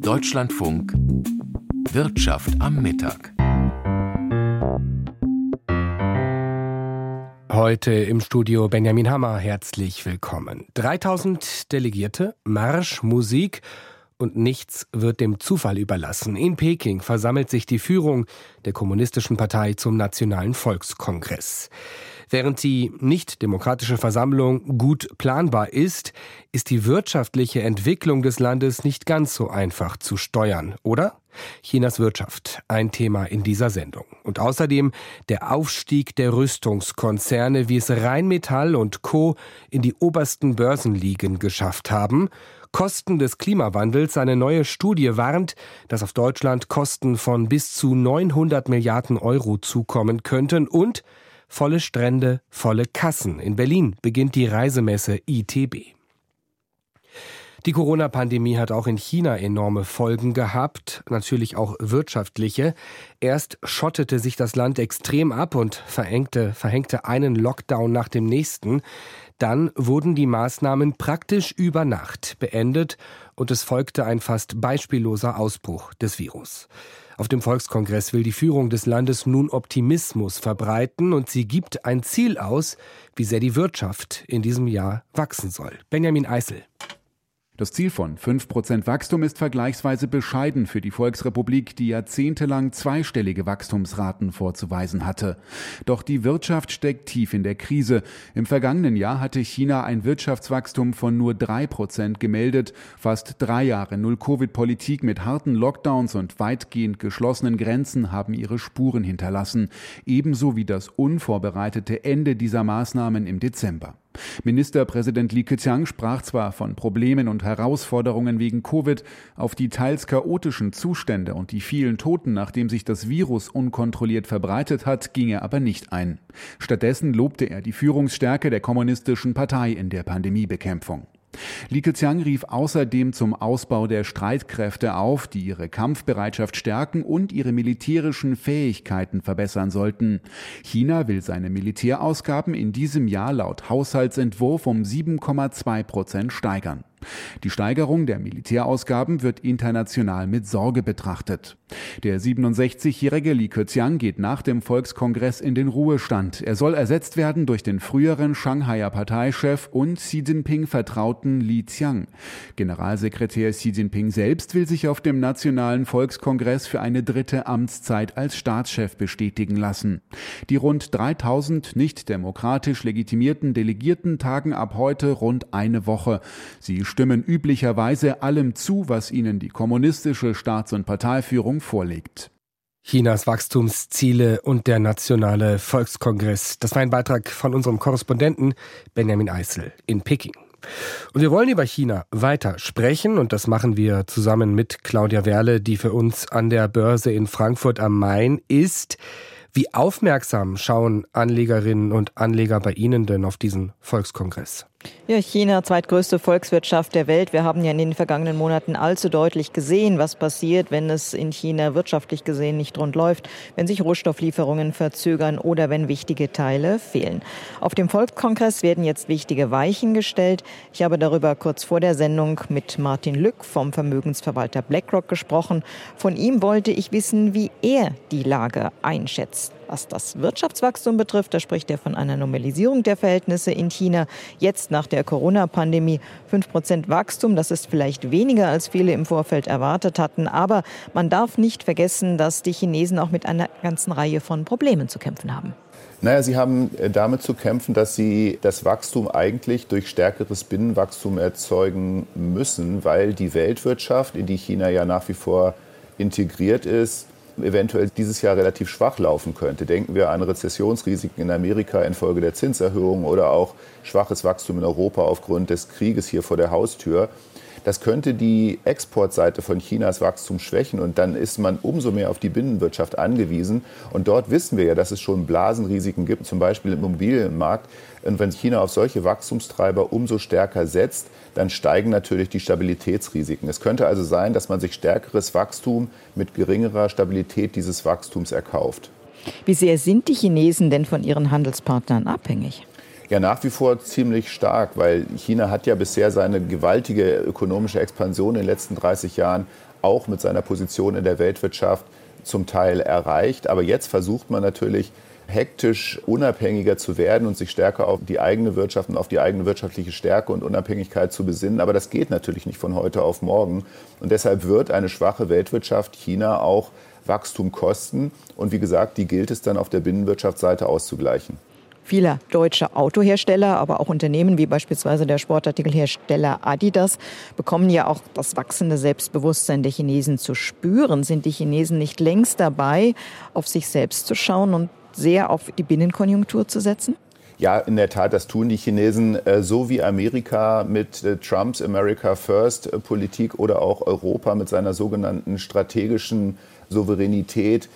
Deutschlandfunk Wirtschaft am Mittag. Heute im Studio Benjamin Hammer, herzlich willkommen. 3000 Delegierte, Marsch, Musik und nichts wird dem Zufall überlassen. In Peking versammelt sich die Führung der Kommunistischen Partei zum Nationalen Volkskongress. Während die nicht-demokratische Versammlung gut planbar ist, ist die wirtschaftliche Entwicklung des Landes nicht ganz so einfach zu steuern, oder? Chinas Wirtschaft, ein Thema in dieser Sendung. Und außerdem der Aufstieg der Rüstungskonzerne, wie es Rheinmetall und Co. in die obersten Börsenligen geschafft haben. Kosten des Klimawandels. Eine neue Studie warnt, dass auf Deutschland Kosten von bis zu 900 Milliarden Euro zukommen könnten und Volle Strände, volle Kassen. In Berlin beginnt die Reisemesse ITB. Die Corona-Pandemie hat auch in China enorme Folgen gehabt, natürlich auch wirtschaftliche. Erst schottete sich das Land extrem ab und verengte, verhängte einen Lockdown nach dem nächsten. Dann wurden die Maßnahmen praktisch über Nacht beendet und es folgte ein fast beispielloser Ausbruch des Virus. Auf dem Volkskongress will die Führung des Landes nun Optimismus verbreiten und sie gibt ein Ziel aus, wie sehr die Wirtschaft in diesem Jahr wachsen soll. Benjamin Eisel. Das Ziel von 5% Wachstum ist vergleichsweise bescheiden für die Volksrepublik, die jahrzehntelang zweistellige Wachstumsraten vorzuweisen hatte. Doch die Wirtschaft steckt tief in der Krise. Im vergangenen Jahr hatte China ein Wirtschaftswachstum von nur 3% gemeldet. Fast drei Jahre Null-Covid-Politik mit harten Lockdowns und weitgehend geschlossenen Grenzen haben ihre Spuren hinterlassen. Ebenso wie das unvorbereitete Ende dieser Maßnahmen im Dezember. Ministerpräsident Li Keqiang sprach zwar von Problemen und Herausforderungen wegen Covid, auf die teils chaotischen Zustände und die vielen Toten, nachdem sich das Virus unkontrolliert verbreitet hat, ging er aber nicht ein. Stattdessen lobte er die Führungsstärke der kommunistischen Partei in der Pandemiebekämpfung. Li Keqiang rief außerdem zum Ausbau der Streitkräfte auf, die ihre Kampfbereitschaft stärken und ihre militärischen Fähigkeiten verbessern sollten. China will seine Militärausgaben in diesem Jahr laut Haushaltsentwurf um 7,2 Prozent steigern. Die Steigerung der Militärausgaben wird international mit Sorge betrachtet. Der 67-jährige Li Keqiang geht nach dem Volkskongress in den Ruhestand. Er soll ersetzt werden durch den früheren Shanghaier Parteichef und Xi Jinping vertrauten Li Qiang. Generalsekretär Xi Jinping selbst will sich auf dem Nationalen Volkskongress für eine dritte Amtszeit als Staatschef bestätigen lassen. Die rund 3000 nicht demokratisch legitimierten Delegierten tagen ab heute rund eine Woche. Sie stimmen üblicherweise allem zu, was ihnen die kommunistische Staats- und Parteiführung vorlegt. Chinas Wachstumsziele und der Nationale Volkskongress. Das war ein Beitrag von unserem Korrespondenten Benjamin Eisel in Peking. Und wir wollen über China weiter sprechen und das machen wir zusammen mit Claudia Werle, die für uns an der Börse in Frankfurt am Main ist. Wie aufmerksam schauen Anlegerinnen und Anleger bei Ihnen denn auf diesen Volkskongress? Ja, China, zweitgrößte Volkswirtschaft der Welt. Wir haben ja in den vergangenen Monaten allzu deutlich gesehen, was passiert, wenn es in China wirtschaftlich gesehen nicht rund läuft, wenn sich Rohstofflieferungen verzögern oder wenn wichtige Teile fehlen. Auf dem Volkskongress werden jetzt wichtige Weichen gestellt. Ich habe darüber kurz vor der Sendung mit Martin Lück vom Vermögensverwalter BlackRock gesprochen. Von ihm wollte ich wissen, wie er die Lage einschätzt. Was das Wirtschaftswachstum betrifft, da spricht er von einer Normalisierung der Verhältnisse in China. Jetzt nach der Corona-Pandemie 5% Wachstum, das ist vielleicht weniger, als viele im Vorfeld erwartet hatten. Aber man darf nicht vergessen, dass die Chinesen auch mit einer ganzen Reihe von Problemen zu kämpfen haben. Naja, sie haben äh, damit zu kämpfen, dass sie das Wachstum eigentlich durch stärkeres Binnenwachstum erzeugen müssen, weil die Weltwirtschaft, in die China ja nach wie vor integriert ist, eventuell dieses Jahr relativ schwach laufen könnte. Denken wir an Rezessionsrisiken in Amerika infolge der Zinserhöhung oder auch schwaches Wachstum in Europa aufgrund des Krieges hier vor der Haustür. Das könnte die Exportseite von Chinas Wachstum schwächen und dann ist man umso mehr auf die Binnenwirtschaft angewiesen. Und dort wissen wir ja, dass es schon Blasenrisiken gibt, zum Beispiel im Immobilienmarkt. Und wenn China auf solche Wachstumstreiber umso stärker setzt, dann steigen natürlich die Stabilitätsrisiken. Es könnte also sein, dass man sich stärkeres Wachstum mit geringerer Stabilität dieses Wachstums erkauft. Wie sehr sind die Chinesen denn von ihren Handelspartnern abhängig? Ja, nach wie vor ziemlich stark, weil China hat ja bisher seine gewaltige ökonomische Expansion in den letzten 30 Jahren auch mit seiner Position in der Weltwirtschaft zum Teil erreicht. Aber jetzt versucht man natürlich hektisch unabhängiger zu werden und sich stärker auf die eigene Wirtschaft und auf die eigene wirtschaftliche Stärke und Unabhängigkeit zu besinnen. Aber das geht natürlich nicht von heute auf morgen. Und deshalb wird eine schwache Weltwirtschaft China auch Wachstum kosten. Und wie gesagt, die gilt es dann auf der Binnenwirtschaftsseite auszugleichen. Viele deutsche Autohersteller, aber auch Unternehmen wie beispielsweise der Sportartikelhersteller Adidas bekommen ja auch das wachsende Selbstbewusstsein der Chinesen zu spüren. Sind die Chinesen nicht längst dabei, auf sich selbst zu schauen und sehr auf die Binnenkonjunktur zu setzen? Ja, in der Tat, das tun die Chinesen äh, so wie Amerika mit äh, Trumps America First äh, Politik oder auch Europa mit seiner sogenannten strategischen Souveränität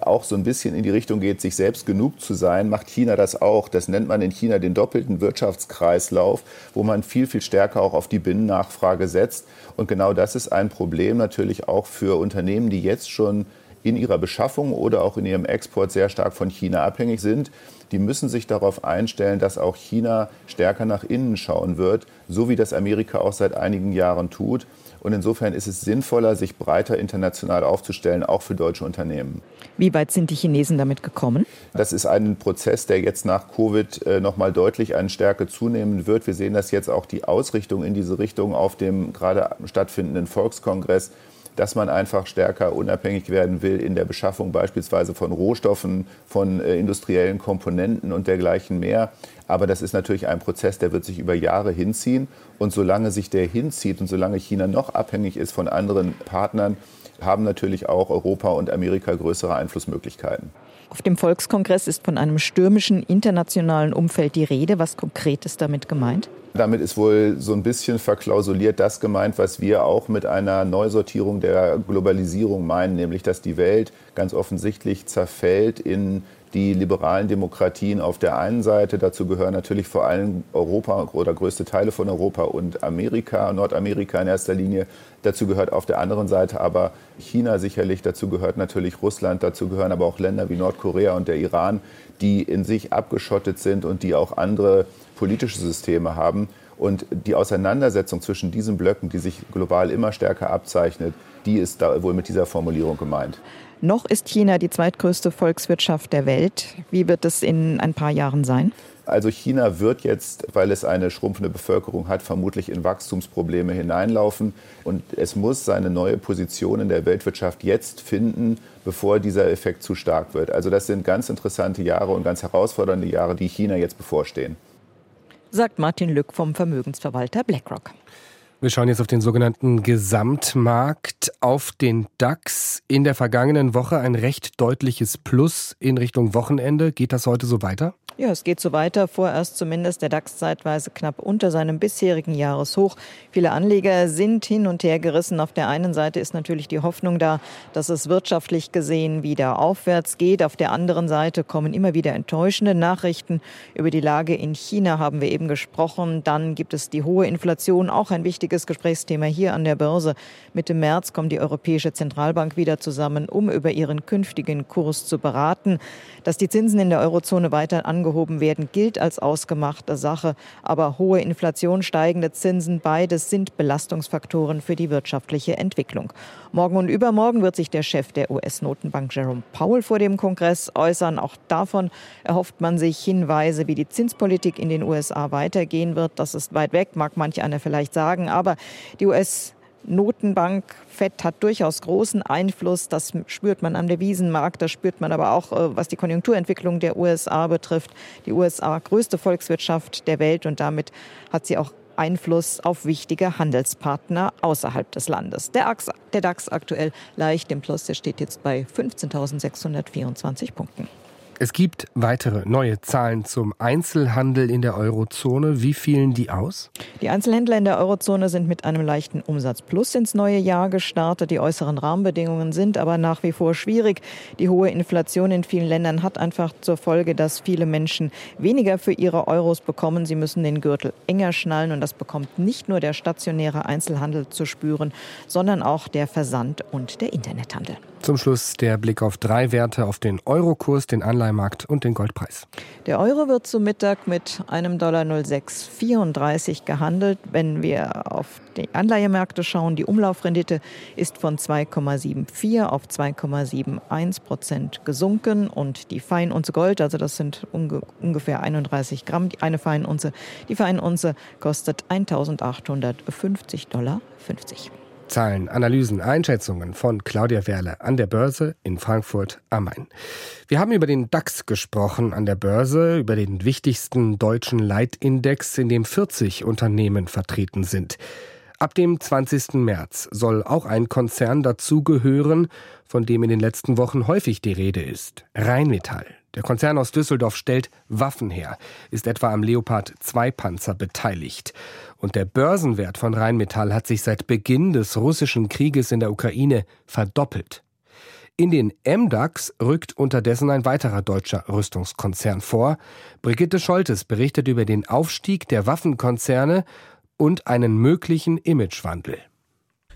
auch so ein bisschen in die Richtung geht, sich selbst genug zu sein, macht China das auch. Das nennt man in China den doppelten Wirtschaftskreislauf, wo man viel, viel stärker auch auf die Binnennachfrage setzt. Und genau das ist ein Problem natürlich auch für Unternehmen, die jetzt schon in ihrer Beschaffung oder auch in ihrem Export sehr stark von China abhängig sind. Die müssen sich darauf einstellen, dass auch China stärker nach innen schauen wird, so wie das Amerika auch seit einigen Jahren tut. Und insofern ist es sinnvoller, sich breiter international aufzustellen, auch für deutsche Unternehmen. Wie weit sind die Chinesen damit gekommen? Das ist ein Prozess, der jetzt nach Covid äh, noch mal deutlich an Stärke zunehmen wird. Wir sehen das jetzt auch die Ausrichtung in diese Richtung auf dem gerade stattfindenden Volkskongress dass man einfach stärker unabhängig werden will in der Beschaffung beispielsweise von Rohstoffen, von äh, industriellen Komponenten und dergleichen mehr. Aber das ist natürlich ein Prozess, der wird sich über Jahre hinziehen. Und solange sich der hinzieht und solange China noch abhängig ist von anderen Partnern, haben natürlich auch Europa und Amerika größere Einflussmöglichkeiten. Auf dem Volkskongress ist von einem stürmischen internationalen Umfeld die Rede. Was konkret ist damit gemeint? Damit ist wohl so ein bisschen verklausuliert das gemeint, was wir auch mit einer Neusortierung der Globalisierung meinen, nämlich dass die Welt ganz offensichtlich zerfällt in die liberalen Demokratien auf der einen Seite. Dazu gehören natürlich vor allem Europa oder größte Teile von Europa und Amerika, Nordamerika in erster Linie. Dazu gehört auf der anderen Seite aber China sicherlich. Dazu gehört natürlich Russland. Dazu gehören aber auch Länder wie Nordkorea und der Iran, die in sich abgeschottet sind und die auch andere politische Systeme haben. Und die Auseinandersetzung zwischen diesen Blöcken, die sich global immer stärker abzeichnet, die ist da wohl mit dieser Formulierung gemeint. Noch ist China die zweitgrößte Volkswirtschaft der Welt. Wie wird es in ein paar Jahren sein? Also China wird jetzt, weil es eine schrumpfende Bevölkerung hat, vermutlich in Wachstumsprobleme hineinlaufen. Und es muss seine neue Position in der Weltwirtschaft jetzt finden, bevor dieser Effekt zu stark wird. Also das sind ganz interessante Jahre und ganz herausfordernde Jahre, die China jetzt bevorstehen. Sagt Martin Lück vom Vermögensverwalter BlackRock. Wir schauen jetzt auf den sogenannten Gesamtmarkt, auf den DAX. In der vergangenen Woche ein recht deutliches Plus in Richtung Wochenende. Geht das heute so weiter? Ja, es geht so weiter. Vorerst zumindest der DAX zeitweise knapp unter seinem bisherigen Jahreshoch. Viele Anleger sind hin und her gerissen. Auf der einen Seite ist natürlich die Hoffnung da, dass es wirtschaftlich gesehen wieder aufwärts geht. Auf der anderen Seite kommen immer wieder enttäuschende Nachrichten. Über die Lage in China haben wir eben gesprochen. Dann gibt es die hohe Inflation, auch ein wichtiges Gesprächsthema hier an der Börse. Mitte März kommt die Europäische Zentralbank wieder zusammen, um über ihren künftigen Kurs zu beraten. Dass die Zinsen in der Eurozone weiter angehoben angehoben werden, gilt als ausgemachte Sache. Aber hohe Inflation, steigende Zinsen, beides sind Belastungsfaktoren für die wirtschaftliche Entwicklung. Morgen und übermorgen wird sich der Chef der US-Notenbank Jerome Powell vor dem Kongress äußern. Auch davon erhofft man sich Hinweise, wie die Zinspolitik in den USA weitergehen wird. Das ist weit weg, mag manch einer vielleicht sagen. Aber die US Notenbank FED hat durchaus großen Einfluss. Das spürt man am Devisenmarkt, das spürt man aber auch, äh, was die Konjunkturentwicklung der USA betrifft. Die USA größte Volkswirtschaft der Welt und damit hat sie auch Einfluss auf wichtige Handelspartner außerhalb des Landes. Der, DAX, der DAX aktuell leicht im Plus, der steht jetzt bei 15.624 Punkten. Es gibt weitere neue Zahlen zum Einzelhandel in der Eurozone. Wie fielen die aus? Die Einzelhändler in der Eurozone sind mit einem leichten Umsatzplus ins neue Jahr gestartet. Die äußeren Rahmenbedingungen sind aber nach wie vor schwierig. Die hohe Inflation in vielen Ländern hat einfach zur Folge, dass viele Menschen weniger für ihre Euros bekommen. Sie müssen den Gürtel enger schnallen und das bekommt nicht nur der stationäre Einzelhandel zu spüren, sondern auch der Versand und der Internethandel. Zum Schluss der Blick auf drei Werte, auf den Eurokurs, den Anleihen Anleihemarkt und den Goldpreis. Der Euro wird zu Mittag mit einem Dollar 0634 gehandelt. Wenn wir auf die Anleihemärkte schauen, die Umlaufrendite ist von 2,74 auf 2,71 Prozent gesunken und die Feinunze Gold, also das sind unge ungefähr 31 Gramm, eine Feinunze, die Feinunze kostet 1850 Dollar 50. Zahlen, Analysen, Einschätzungen von Claudia Werle an der Börse in Frankfurt am Main. Wir haben über den DAX gesprochen an der Börse, über den wichtigsten deutschen Leitindex, in dem 40 Unternehmen vertreten sind. Ab dem 20. März soll auch ein Konzern dazugehören, von dem in den letzten Wochen häufig die Rede ist. Rheinmetall. Der Konzern aus Düsseldorf stellt Waffen her, ist etwa am Leopard 2 Panzer beteiligt. Und der Börsenwert von Rheinmetall hat sich seit Beginn des russischen Krieges in der Ukraine verdoppelt. In den MDAX rückt unterdessen ein weiterer deutscher Rüstungskonzern vor. Brigitte Scholtes berichtet über den Aufstieg der Waffenkonzerne und einen möglichen Imagewandel.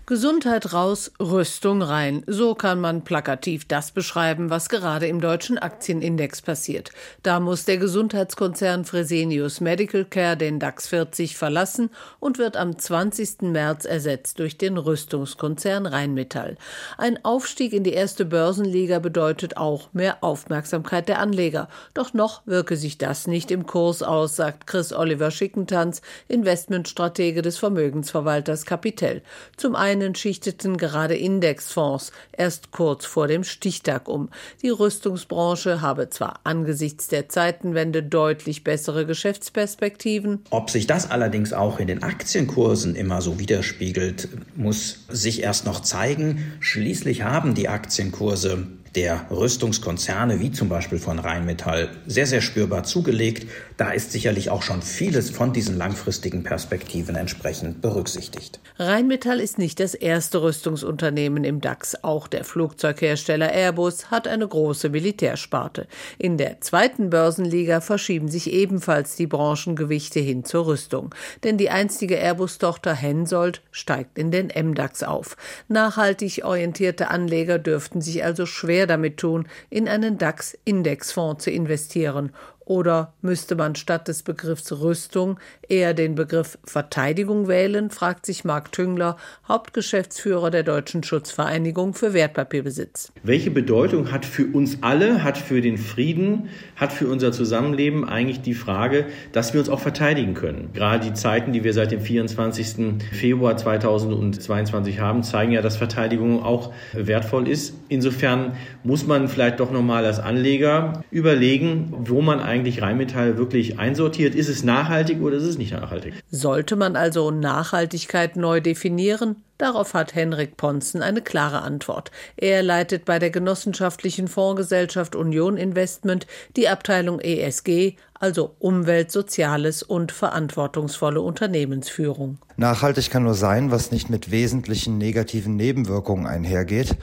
Gesundheit raus, Rüstung rein. So kann man plakativ das beschreiben, was gerade im deutschen Aktienindex passiert. Da muss der Gesundheitskonzern Fresenius Medical Care den DAX 40 verlassen und wird am 20. März ersetzt durch den Rüstungskonzern Rheinmetall. Ein Aufstieg in die erste Börsenliga bedeutet auch mehr Aufmerksamkeit der Anleger. Doch noch wirke sich das nicht im Kurs aus, sagt Chris Oliver Schickentanz, Investmentstratege des Vermögensverwalters Capitel. Zum einen einen schichteten gerade Indexfonds erst kurz vor dem Stichtag um. Die Rüstungsbranche habe zwar angesichts der Zeitenwende deutlich bessere Geschäftsperspektiven. Ob sich das allerdings auch in den Aktienkursen immer so widerspiegelt, muss sich erst noch zeigen. Schließlich haben die Aktienkurse der Rüstungskonzerne, wie zum Beispiel von Rheinmetall, sehr, sehr spürbar zugelegt. Da ist sicherlich auch schon vieles von diesen langfristigen Perspektiven entsprechend berücksichtigt. Rheinmetall ist nicht das erste Rüstungsunternehmen im DAX. Auch der Flugzeughersteller Airbus hat eine große Militärsparte. In der zweiten Börsenliga verschieben sich ebenfalls die Branchengewichte hin zur Rüstung. Denn die einstige Airbus-Tochter Hensoldt steigt in den MDAX auf. Nachhaltig orientierte Anleger dürften sich also schwer schwer damit tun, in einen DAX-Indexfonds zu investieren oder müsste man statt des Begriffs Rüstung eher den Begriff Verteidigung wählen, fragt sich Marc Tüngler, Hauptgeschäftsführer der Deutschen Schutzvereinigung für Wertpapierbesitz. Welche Bedeutung hat für uns alle, hat für den Frieden, hat für unser Zusammenleben eigentlich die Frage, dass wir uns auch verteidigen können? Gerade die Zeiten, die wir seit dem 24. Februar 2022 haben, zeigen ja, dass Verteidigung auch wertvoll ist. Insofern muss man vielleicht doch nochmal als Anleger überlegen, wo man eigentlich Rheinmetall wirklich einsortiert? Ist es nachhaltig oder ist es nicht nachhaltig? Sollte man also Nachhaltigkeit neu definieren? Darauf hat Henrik Ponzen eine klare Antwort. Er leitet bei der genossenschaftlichen Fondsgesellschaft Union Investment die Abteilung ESG, also Umwelt, Soziales und verantwortungsvolle Unternehmensführung. Nachhaltig kann nur sein, was nicht mit wesentlichen negativen Nebenwirkungen einhergeht.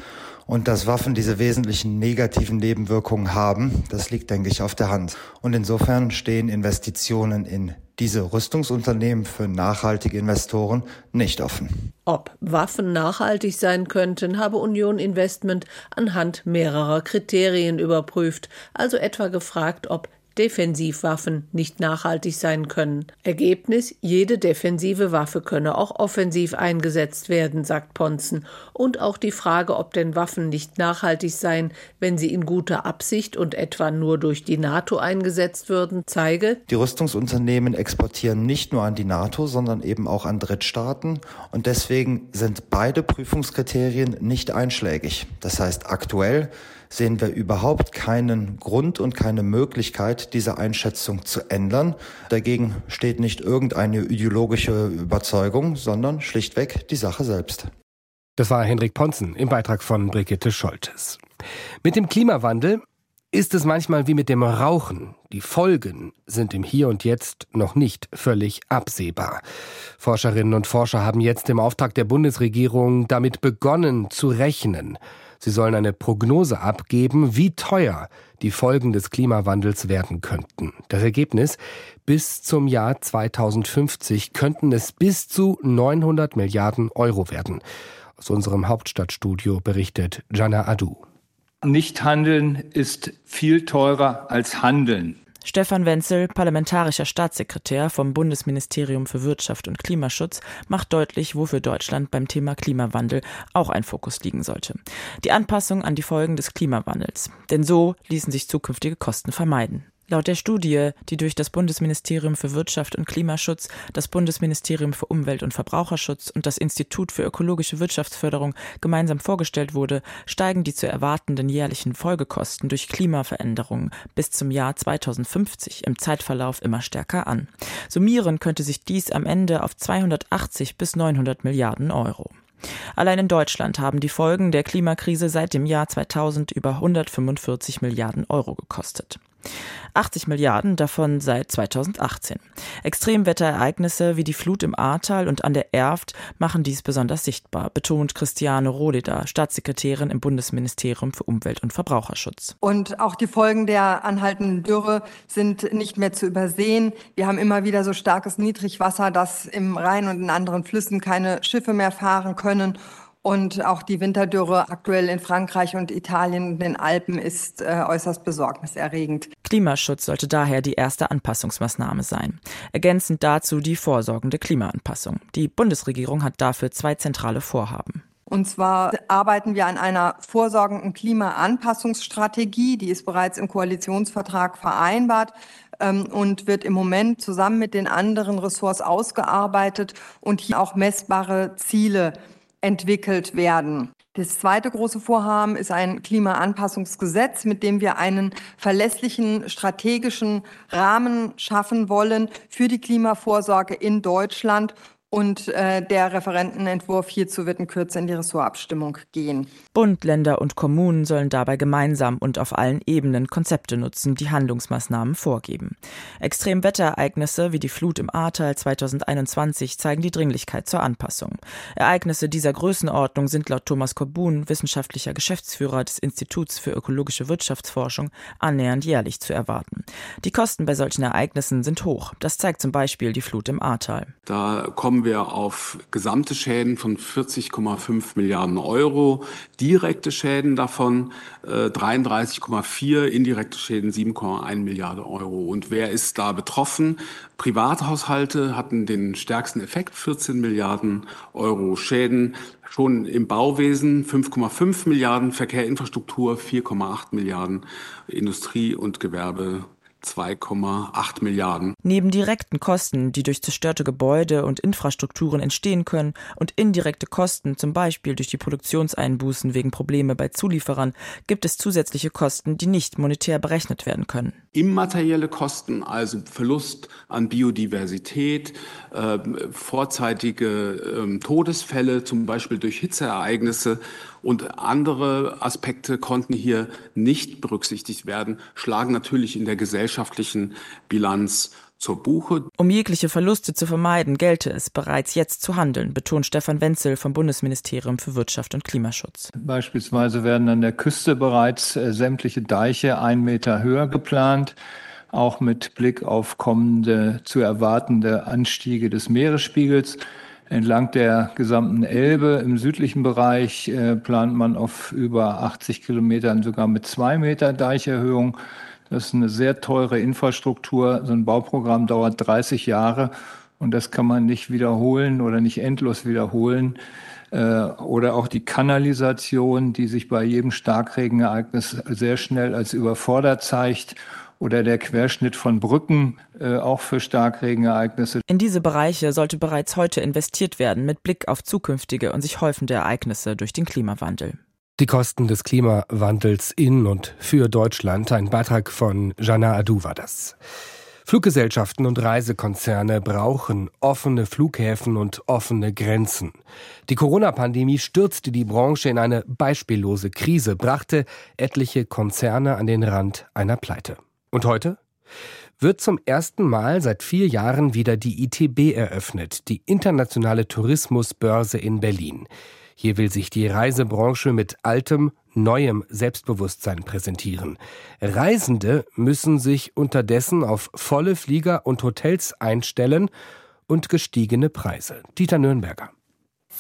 Und dass Waffen diese wesentlichen negativen Nebenwirkungen haben, das liegt, denke ich, auf der Hand. Und insofern stehen Investitionen in diese Rüstungsunternehmen für nachhaltige Investoren nicht offen. Ob Waffen nachhaltig sein könnten, habe Union Investment anhand mehrerer Kriterien überprüft, also etwa gefragt, ob Defensivwaffen nicht nachhaltig sein können. Ergebnis, jede defensive Waffe könne auch offensiv eingesetzt werden, sagt Ponzen. Und auch die Frage, ob denn Waffen nicht nachhaltig seien, wenn sie in guter Absicht und etwa nur durch die NATO eingesetzt würden, zeige, die Rüstungsunternehmen exportieren nicht nur an die NATO, sondern eben auch an Drittstaaten. Und deswegen sind beide Prüfungskriterien nicht einschlägig. Das heißt, aktuell sehen wir überhaupt keinen Grund und keine Möglichkeit, diese Einschätzung zu ändern. Dagegen steht nicht irgendeine ideologische Überzeugung, sondern schlichtweg die Sache selbst. Das war Henrik Ponzen im Beitrag von Brigitte Scholtes. Mit dem Klimawandel ist es manchmal wie mit dem Rauchen. Die Folgen sind im Hier und Jetzt noch nicht völlig absehbar. Forscherinnen und Forscher haben jetzt im Auftrag der Bundesregierung damit begonnen zu rechnen. Sie sollen eine Prognose abgeben, wie teuer die Folgen des Klimawandels werden könnten. Das Ergebnis, bis zum Jahr 2050 könnten es bis zu 900 Milliarden Euro werden. Aus unserem Hauptstadtstudio berichtet Jana Adu. Nichthandeln ist viel teurer als Handeln. Stefan Wenzel, parlamentarischer Staatssekretär vom Bundesministerium für Wirtschaft und Klimaschutz, macht deutlich, wofür Deutschland beim Thema Klimawandel auch ein Fokus liegen sollte. Die Anpassung an die Folgen des Klimawandels. Denn so ließen sich zukünftige Kosten vermeiden. Laut der Studie, die durch das Bundesministerium für Wirtschaft und Klimaschutz, das Bundesministerium für Umwelt und Verbraucherschutz und das Institut für ökologische Wirtschaftsförderung gemeinsam vorgestellt wurde, steigen die zu erwartenden jährlichen Folgekosten durch Klimaveränderungen bis zum Jahr 2050 im Zeitverlauf immer stärker an. Summieren könnte sich dies am Ende auf 280 bis 900 Milliarden Euro. Allein in Deutschland haben die Folgen der Klimakrise seit dem Jahr 2000 über 145 Milliarden Euro gekostet. 80 Milliarden davon seit 2018. Extremwetterereignisse wie die Flut im Ahrtal und an der Erft machen dies besonders sichtbar, betont Christiane Rohleder, Staatssekretärin im Bundesministerium für Umwelt und Verbraucherschutz. Und auch die Folgen der anhaltenden Dürre sind nicht mehr zu übersehen. Wir haben immer wieder so starkes Niedrigwasser, dass im Rhein und in anderen Flüssen keine Schiffe mehr fahren können. Und auch die Winterdürre aktuell in Frankreich und Italien und den Alpen ist äh, äußerst besorgniserregend. Klimaschutz sollte daher die erste Anpassungsmaßnahme sein. Ergänzend dazu die vorsorgende Klimaanpassung. Die Bundesregierung hat dafür zwei zentrale Vorhaben. Und zwar arbeiten wir an einer vorsorgenden Klimaanpassungsstrategie, die ist bereits im Koalitionsvertrag vereinbart ähm, und wird im Moment zusammen mit den anderen Ressorts ausgearbeitet und hier auch messbare Ziele entwickelt werden. Das zweite große Vorhaben ist ein Klimaanpassungsgesetz, mit dem wir einen verlässlichen strategischen Rahmen schaffen wollen für die Klimavorsorge in Deutschland und äh, der Referentenentwurf hierzu wird in Kürze in die Ressortabstimmung gehen. Bund, Länder und Kommunen sollen dabei gemeinsam und auf allen Ebenen Konzepte nutzen, die Handlungsmaßnahmen vorgeben. Extremwetterereignisse wie die Flut im Ahrtal 2021 zeigen die Dringlichkeit zur Anpassung. Ereignisse dieser Größenordnung sind laut Thomas Korbun, wissenschaftlicher Geschäftsführer des Instituts für ökologische Wirtschaftsforschung, annähernd jährlich zu erwarten. Die Kosten bei solchen Ereignissen sind hoch. Das zeigt zum Beispiel die Flut im Ahrtal. Da kommen kommen wir auf gesamte Schäden von 40,5 Milliarden Euro, direkte Schäden davon äh, 33,4, indirekte Schäden 7,1 Milliarden Euro. Und wer ist da betroffen? Privathaushalte hatten den stärksten Effekt, 14 Milliarden Euro Schäden. Schon im Bauwesen 5,5 Milliarden, Verkehrinfrastruktur 4,8 Milliarden, Industrie und Gewerbe 2,8 Milliarden. Neben direkten Kosten, die durch zerstörte Gebäude und Infrastrukturen entstehen können, und indirekte Kosten, zum Beispiel durch die Produktionseinbußen wegen Probleme bei Zulieferern, gibt es zusätzliche Kosten, die nicht monetär berechnet werden können. Immaterielle Kosten, also Verlust an Biodiversität, äh, vorzeitige äh, Todesfälle, zum Beispiel durch Hitzeereignisse und andere Aspekte konnten hier nicht berücksichtigt werden, schlagen natürlich in der gesellschaftlichen Bilanz zur Buche. Um jegliche Verluste zu vermeiden, gelte es bereits jetzt zu handeln, betont Stefan Wenzel vom Bundesministerium für Wirtschaft und Klimaschutz. Beispielsweise werden an der Küste bereits äh, sämtliche Deiche ein Meter höher geplant, auch mit Blick auf kommende zu erwartende Anstiege des Meeresspiegels. Entlang der gesamten Elbe im südlichen Bereich äh, plant man auf über 80 Kilometern sogar mit zwei Meter Deicherhöhung. Das ist eine sehr teure Infrastruktur. So ein Bauprogramm dauert 30 Jahre und das kann man nicht wiederholen oder nicht endlos wiederholen. Äh, oder auch die Kanalisation, die sich bei jedem Starkregenereignis sehr schnell als überfordert zeigt oder der Querschnitt von Brücken, äh, auch für Starkregenereignisse. In diese Bereiche sollte bereits heute investiert werden mit Blick auf zukünftige und sich häufende Ereignisse durch den Klimawandel. Die Kosten des Klimawandels in und für Deutschland. Ein Beitrag von Jana Adu war das. Fluggesellschaften und Reisekonzerne brauchen offene Flughäfen und offene Grenzen. Die Corona-Pandemie stürzte die Branche in eine beispiellose Krise, brachte etliche Konzerne an den Rand einer Pleite. Und heute? Wird zum ersten Mal seit vier Jahren wieder die ITB eröffnet, die internationale Tourismusbörse in Berlin. Hier will sich die Reisebranche mit altem, neuem Selbstbewusstsein präsentieren. Reisende müssen sich unterdessen auf volle Flieger und Hotels einstellen und gestiegene Preise. Dieter Nürnberger.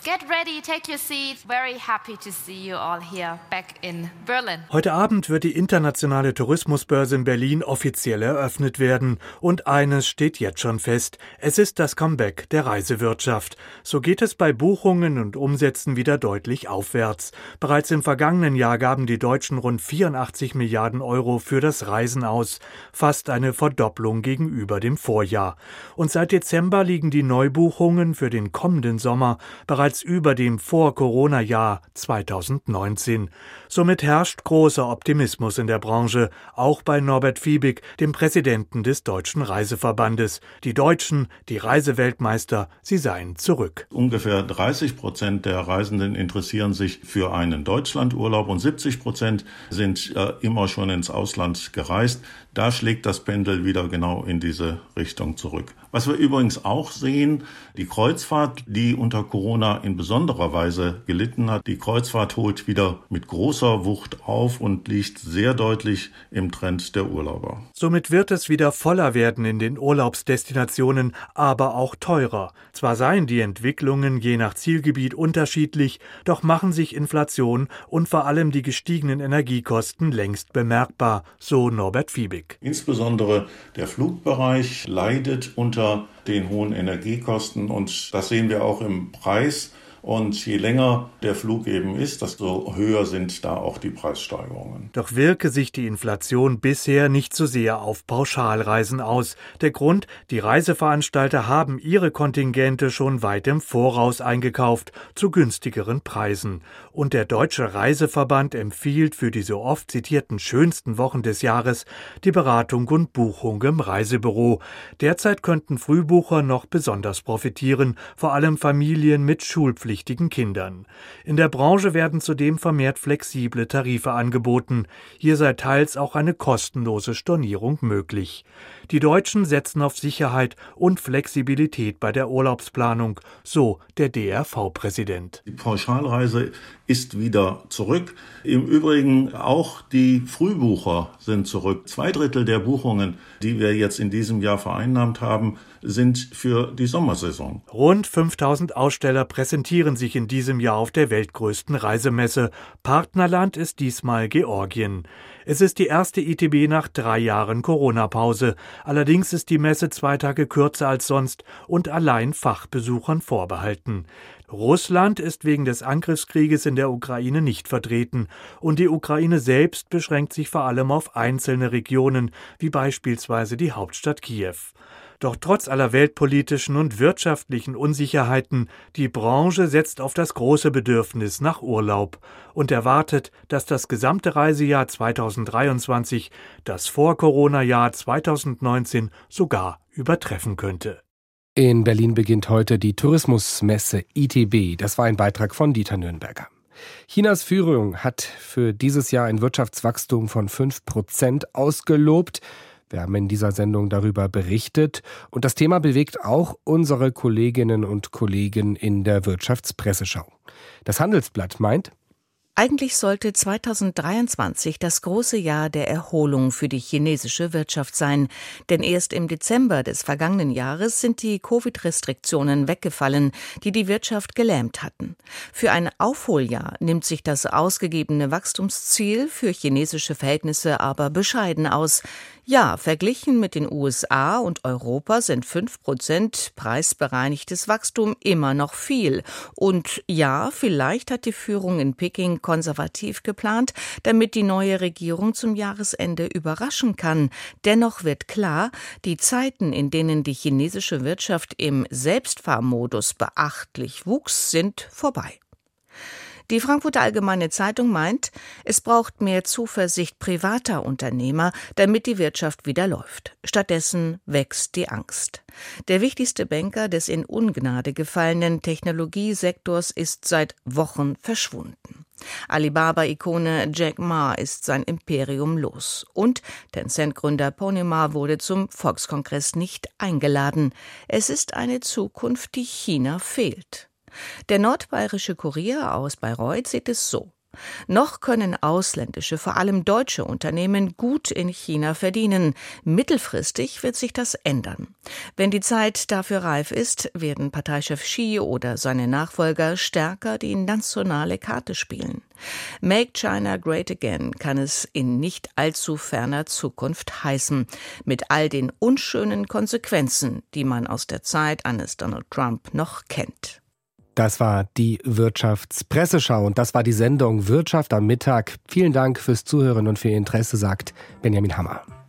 Get ready, take your seat. Very happy to see you all here back in Berlin. Heute Abend wird die internationale Tourismusbörse in Berlin offiziell eröffnet werden. Und eines steht jetzt schon fest. Es ist das Comeback der Reisewirtschaft. So geht es bei Buchungen und Umsätzen wieder deutlich aufwärts. Bereits im vergangenen Jahr gaben die Deutschen rund 84 Milliarden Euro für das Reisen aus. Fast eine Verdopplung gegenüber dem Vorjahr. Und seit Dezember liegen die Neubuchungen für den kommenden Sommer bereits bereits über dem Vor-Corona-Jahr 2019. Somit herrscht großer Optimismus in der Branche, auch bei Norbert Fiebig, dem Präsidenten des Deutschen Reiseverbandes. Die Deutschen, die Reiseweltmeister, sie seien zurück. Ungefähr 30 Prozent der Reisenden interessieren sich für einen Deutschlandurlaub und 70 Prozent sind äh, immer schon ins Ausland gereist. Da schlägt das Pendel wieder genau in diese Richtung zurück. Was wir übrigens auch sehen, die Kreuzfahrt, die unter Corona in besonderer Weise gelitten hat, die Kreuzfahrt holt wieder mit großer Wucht auf und liegt sehr deutlich im Trend der Urlauber. Somit wird es wieder voller werden in den Urlaubsdestinationen, aber auch teurer. Zwar seien die Entwicklungen je nach Zielgebiet unterschiedlich, doch machen sich Inflation und vor allem die gestiegenen Energiekosten längst bemerkbar, so Norbert Fiebig. Insbesondere der Flugbereich leidet unter unter den hohen Energiekosten. Und das sehen wir auch im Preis. Und je länger der Flug eben ist, desto höher sind da auch die Preissteigerungen. Doch wirke sich die Inflation bisher nicht so sehr auf Pauschalreisen aus. Der Grund, die Reiseveranstalter haben ihre Kontingente schon weit im Voraus eingekauft, zu günstigeren Preisen. Und der Deutsche Reiseverband empfiehlt für die so oft zitierten schönsten Wochen des Jahres die Beratung und Buchung im Reisebüro. Derzeit könnten Frühbucher noch besonders profitieren, vor allem Familien mit Schulpflicht schulpflichtigen Kindern. In der Branche werden zudem vermehrt flexible Tarife angeboten. Hier sei teils auch eine kostenlose Stornierung möglich. Die Deutschen setzen auf Sicherheit und Flexibilität bei der Urlaubsplanung, so der DRV-Präsident. Die Pauschalreise ist wieder zurück. Im Übrigen auch die Frühbucher sind zurück. Zwei Drittel der Buchungen, die wir jetzt in diesem Jahr vereinnahmt haben, sind für die Sommersaison. Rund 5000 Aussteller präsentieren sich in diesem Jahr auf der weltgrößten Reisemesse. Partnerland ist diesmal Georgien. Es ist die erste ITB nach drei Jahren Corona-Pause. Allerdings ist die Messe zwei Tage kürzer als sonst und allein Fachbesuchern vorbehalten. Russland ist wegen des Angriffskrieges in der Ukraine nicht vertreten, und die Ukraine selbst beschränkt sich vor allem auf einzelne Regionen, wie beispielsweise die Hauptstadt Kiew. Doch trotz aller weltpolitischen und wirtschaftlichen Unsicherheiten, die Branche setzt auf das große Bedürfnis nach Urlaub und erwartet, dass das gesamte Reisejahr 2023 das Vor-Corona-Jahr 2019 sogar übertreffen könnte. In Berlin beginnt heute die Tourismusmesse ITB. Das war ein Beitrag von Dieter Nürnberger. Chinas Führung hat für dieses Jahr ein Wirtschaftswachstum von 5 Prozent ausgelobt. Wir haben in dieser Sendung darüber berichtet und das Thema bewegt auch unsere Kolleginnen und Kollegen in der Wirtschaftspresseschau. Das Handelsblatt meint, eigentlich sollte 2023 das große Jahr der Erholung für die chinesische Wirtschaft sein, denn erst im Dezember des vergangenen Jahres sind die Covid-Restriktionen weggefallen, die die Wirtschaft gelähmt hatten. Für ein Aufholjahr nimmt sich das ausgegebene Wachstumsziel für chinesische Verhältnisse aber bescheiden aus. Ja, verglichen mit den USA und Europa sind 5 Prozent preisbereinigtes Wachstum immer noch viel. Und ja, vielleicht hat die Führung in Peking konservativ geplant, damit die neue Regierung zum Jahresende überraschen kann. Dennoch wird klar, die Zeiten, in denen die chinesische Wirtschaft im Selbstfahrmodus beachtlich wuchs, sind vorbei. Die Frankfurter Allgemeine Zeitung meint, es braucht mehr Zuversicht privater Unternehmer, damit die Wirtschaft wieder läuft. Stattdessen wächst die Angst. Der wichtigste Banker des in Ungnade gefallenen Technologiesektors ist seit Wochen verschwunden. Alibaba-Ikone Jack Ma ist sein Imperium los. Und Tencent-Gründer Pony Ma wurde zum Volkskongress nicht eingeladen. Es ist eine Zukunft, die China fehlt. Der nordbayerische Kurier aus Bayreuth sieht es so. Noch können ausländische, vor allem deutsche Unternehmen gut in China verdienen. Mittelfristig wird sich das ändern. Wenn die Zeit dafür reif ist, werden Parteichef Xi oder seine Nachfolger stärker die nationale Karte spielen. Make China Great Again kann es in nicht allzu ferner Zukunft heißen, mit all den unschönen Konsequenzen, die man aus der Zeit eines Donald Trump noch kennt. Das war die Wirtschaftspresseschau und das war die Sendung Wirtschaft am Mittag. Vielen Dank fürs Zuhören und für Ihr Interesse, sagt Benjamin Hammer.